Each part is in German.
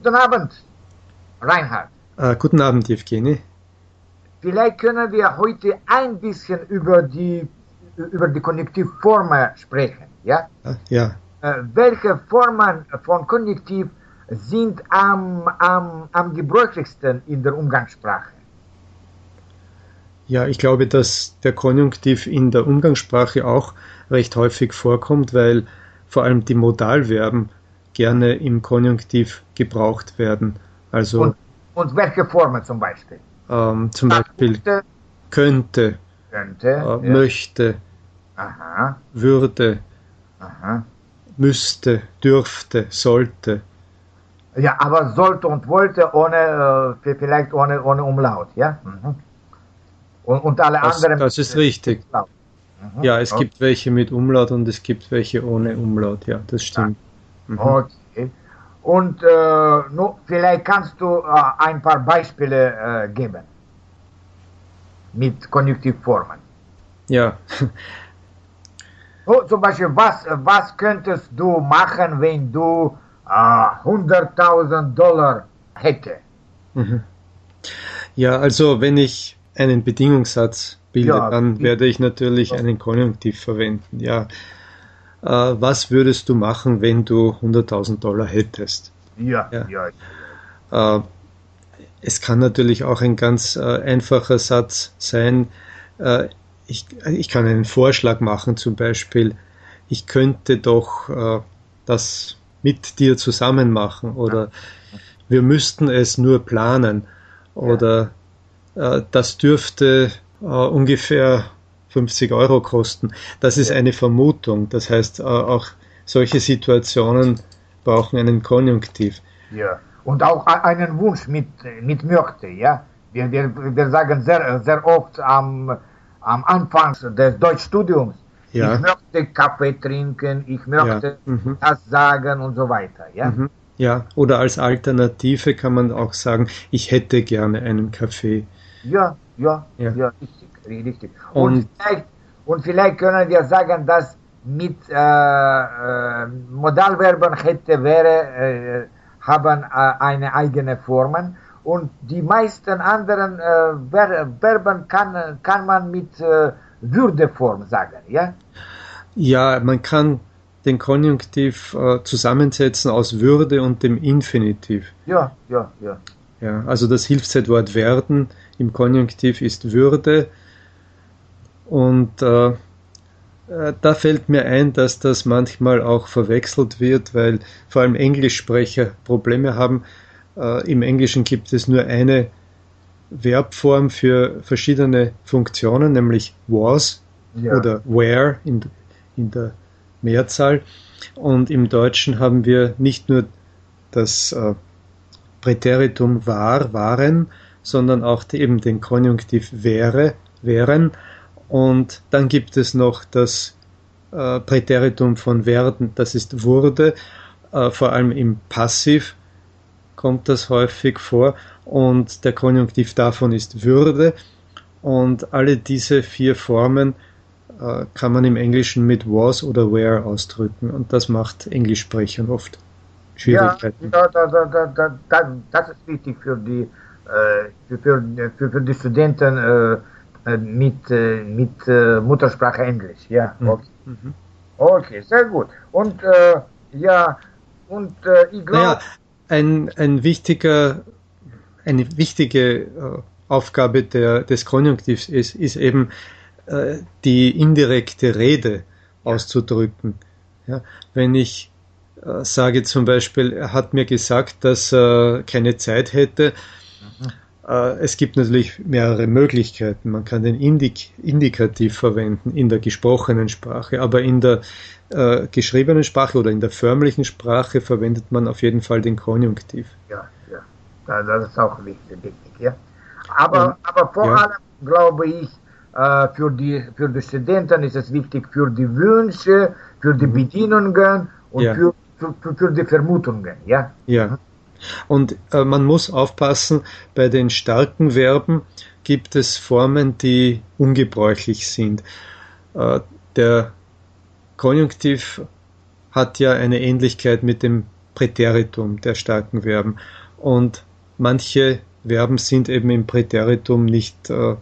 Guten Abend, Reinhard. Äh, guten Abend, Evgeny. Vielleicht können wir heute ein bisschen über die, über die Konjunktivformen sprechen, ja? Äh, ja. Äh, welche Formen von Konjunktiv sind am, am, am gebräuchlichsten in der Umgangssprache? Ja, ich glaube, dass der Konjunktiv in der Umgangssprache auch recht häufig vorkommt, weil vor allem die Modalverben gerne im Konjunktiv gebraucht werden. Also, und, und welche Formen zum Beispiel? Ähm, zum Beispiel könnte, könnte äh, ja. möchte, Aha. würde, Aha. müsste, dürfte, sollte. Ja, aber sollte und wollte ohne, äh, vielleicht ohne, ohne Umlaut, ja? Mhm. Und, und alle das, anderen. Das ist richtig. Mhm. Ja, es okay. gibt welche mit Umlaut und es gibt welche ohne Umlaut, ja, das stimmt. Mhm. Okay. Und äh, nu, vielleicht kannst du äh, ein paar Beispiele äh, geben mit Konjunktivformen. Ja. so, zum Beispiel, was, was könntest du machen, wenn du 100.000 Dollar hätte? Mhm. Ja, also wenn ich einen Bedingungssatz bilde, ja, dann werde ich natürlich einen Konjunktiv verwenden. Ja, äh, was würdest du machen, wenn du 100.000 Dollar hättest? Ja, ja. ja. Äh, es kann natürlich auch ein ganz äh, einfacher Satz sein. Äh, ich, ich kann einen Vorschlag machen, zum Beispiel, ich könnte doch äh, das mit dir zusammen machen oder wir müssten es nur planen oder äh, das dürfte äh, ungefähr 50 Euro kosten. Das ist eine Vermutung. Das heißt, äh, auch solche Situationen brauchen einen Konjunktiv. Ja, und auch einen Wunsch mit, mit möchte, ja. Wir, wir, wir sagen sehr, sehr oft am, am Anfang des Deutschstudiums, ja. ich möchte Kaffee trinken, ich möchte ja. mhm. das sagen und so weiter, ja. Mhm. Ja, oder als Alternative kann man auch sagen, ich hätte gerne einen Kaffee. Ja, ja, ja, ja richtig, richtig. Und, und, vielleicht, und vielleicht können wir sagen, dass mit äh, äh, Modalverben hätte, wäre, äh, haben äh, eine eigene Formen und die meisten anderen äh, Verben kann, kann man mit Würdeform sagen, ja? Ja, man kann den Konjunktiv äh, zusammensetzen aus Würde und dem Infinitiv. Ja, ja, ja. Ja, also das Hilfszeitwort werden im Konjunktiv ist Würde und äh, äh, da fällt mir ein, dass das manchmal auch verwechselt wird, weil vor allem Englischsprecher Probleme haben. Äh, Im Englischen gibt es nur eine Verbform für verschiedene Funktionen, nämlich was ja. oder where in, in der Mehrzahl. Und im Deutschen haben wir nicht nur das äh, Präteritum war, waren, sondern auch die, eben den Konjunktiv wäre, wären und dann gibt es noch das äh, Präteritum von werden, das ist wurde, äh, vor allem im Passiv kommt das häufig vor. Und der Konjunktiv davon ist würde. Und alle diese vier Formen äh, kann man im Englischen mit was oder where ausdrücken. Und das macht Englischsprechern oft Schwierigkeiten. Ja, da, da, da, das ist wichtig für die, äh, für, für, für die Studenten äh, mit, äh, mit äh, Muttersprache Englisch. Ja, mhm. okay. Mhm. Okay, sehr gut. Und äh, ja, und äh, ich glaube. Naja, ein, ein wichtiger, eine wichtige Aufgabe der, des Konjunktivs ist, ist eben die indirekte Rede auszudrücken. Ja, wenn ich sage zum Beispiel, er hat mir gesagt, dass er keine Zeit hätte, mhm. Äh, es gibt natürlich mehrere Möglichkeiten. Man kann den Indik Indikativ verwenden in der gesprochenen Sprache, aber in der äh, geschriebenen Sprache oder in der förmlichen Sprache verwendet man auf jeden Fall den Konjunktiv. Ja, ja, das ist auch wichtig, wichtig ja. Aber, Und, aber vor ja. allem glaube ich, äh, für, die, für die Studenten ist es wichtig für die Wünsche, für die mhm. Bedienungen und ja. für, für, für die Vermutungen. Ja. ja. Und äh, man muss aufpassen, bei den starken Verben gibt es Formen, die ungebräuchlich sind. Äh, der Konjunktiv hat ja eine Ähnlichkeit mit dem Präteritum der starken Verben. Und manche Verben sind eben im Präteritum nicht äh,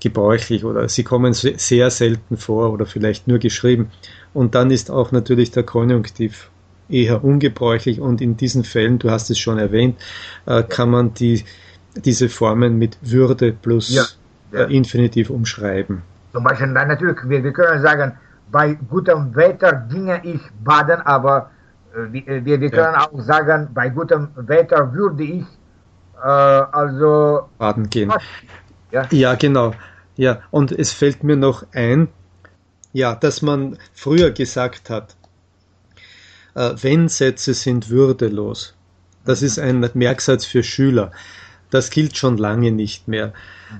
gebräuchlich oder sie kommen sehr selten vor oder vielleicht nur geschrieben. Und dann ist auch natürlich der Konjunktiv eher ungebräuchlich und in diesen Fällen, du hast es schon erwähnt, äh, kann man die, diese Formen mit Würde plus ja, ja. Äh, Infinitiv umschreiben. Zum Beispiel, nein, natürlich, wir, wir können sagen, bei gutem Wetter ginge ich baden, aber äh, wir, wir, wir können ja. auch sagen, bei gutem Wetter würde ich äh, also baden gehen. Ja. ja, genau. Ja, und es fällt mir noch ein, ja, dass man früher gesagt hat, äh, Wenn-Sätze sind würdelos. Das ist ein Merksatz für Schüler. Das gilt schon lange nicht mehr.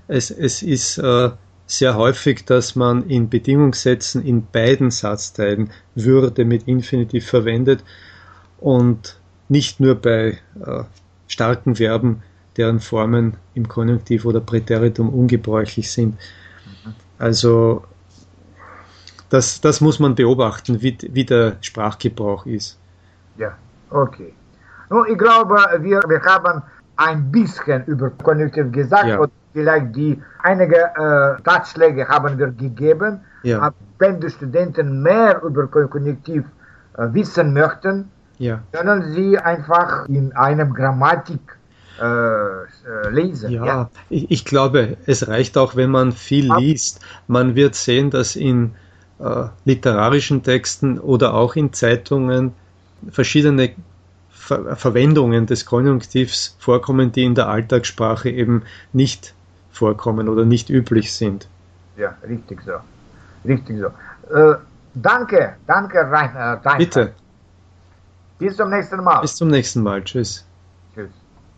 Es, es ist äh, sehr häufig, dass man in Bedingungssätzen in beiden Satzteilen Würde mit Infinitiv verwendet und nicht nur bei äh, starken Verben, deren Formen im Konjunktiv oder Präteritum ungebräuchlich sind. Also das, das muss man beobachten, wie, wie der Sprachgebrauch ist. Ja, okay. Nun, ich glaube, wir, wir haben ein bisschen über Konjunktiv gesagt ja. und vielleicht die einige äh, Ratschläge haben wir gegeben. Ja. Aber wenn die Studenten mehr über Konjunktiv äh, wissen möchten, ja. können sie einfach in einem Grammatik äh, äh, lesen. Ja, ja. Ich, ich, glaube, es reicht auch, wenn man viel liest. Man wird sehen, dass in äh, literarischen Texten oder auch in Zeitungen verschiedene Ver Verwendungen des Konjunktivs vorkommen, die in der Alltagssprache eben nicht vorkommen oder nicht üblich sind. Ja, richtig so. Richtig so. Äh, danke, danke, Rainer. Bitte. Bis zum nächsten Mal. Bis zum nächsten Mal. Tschüss.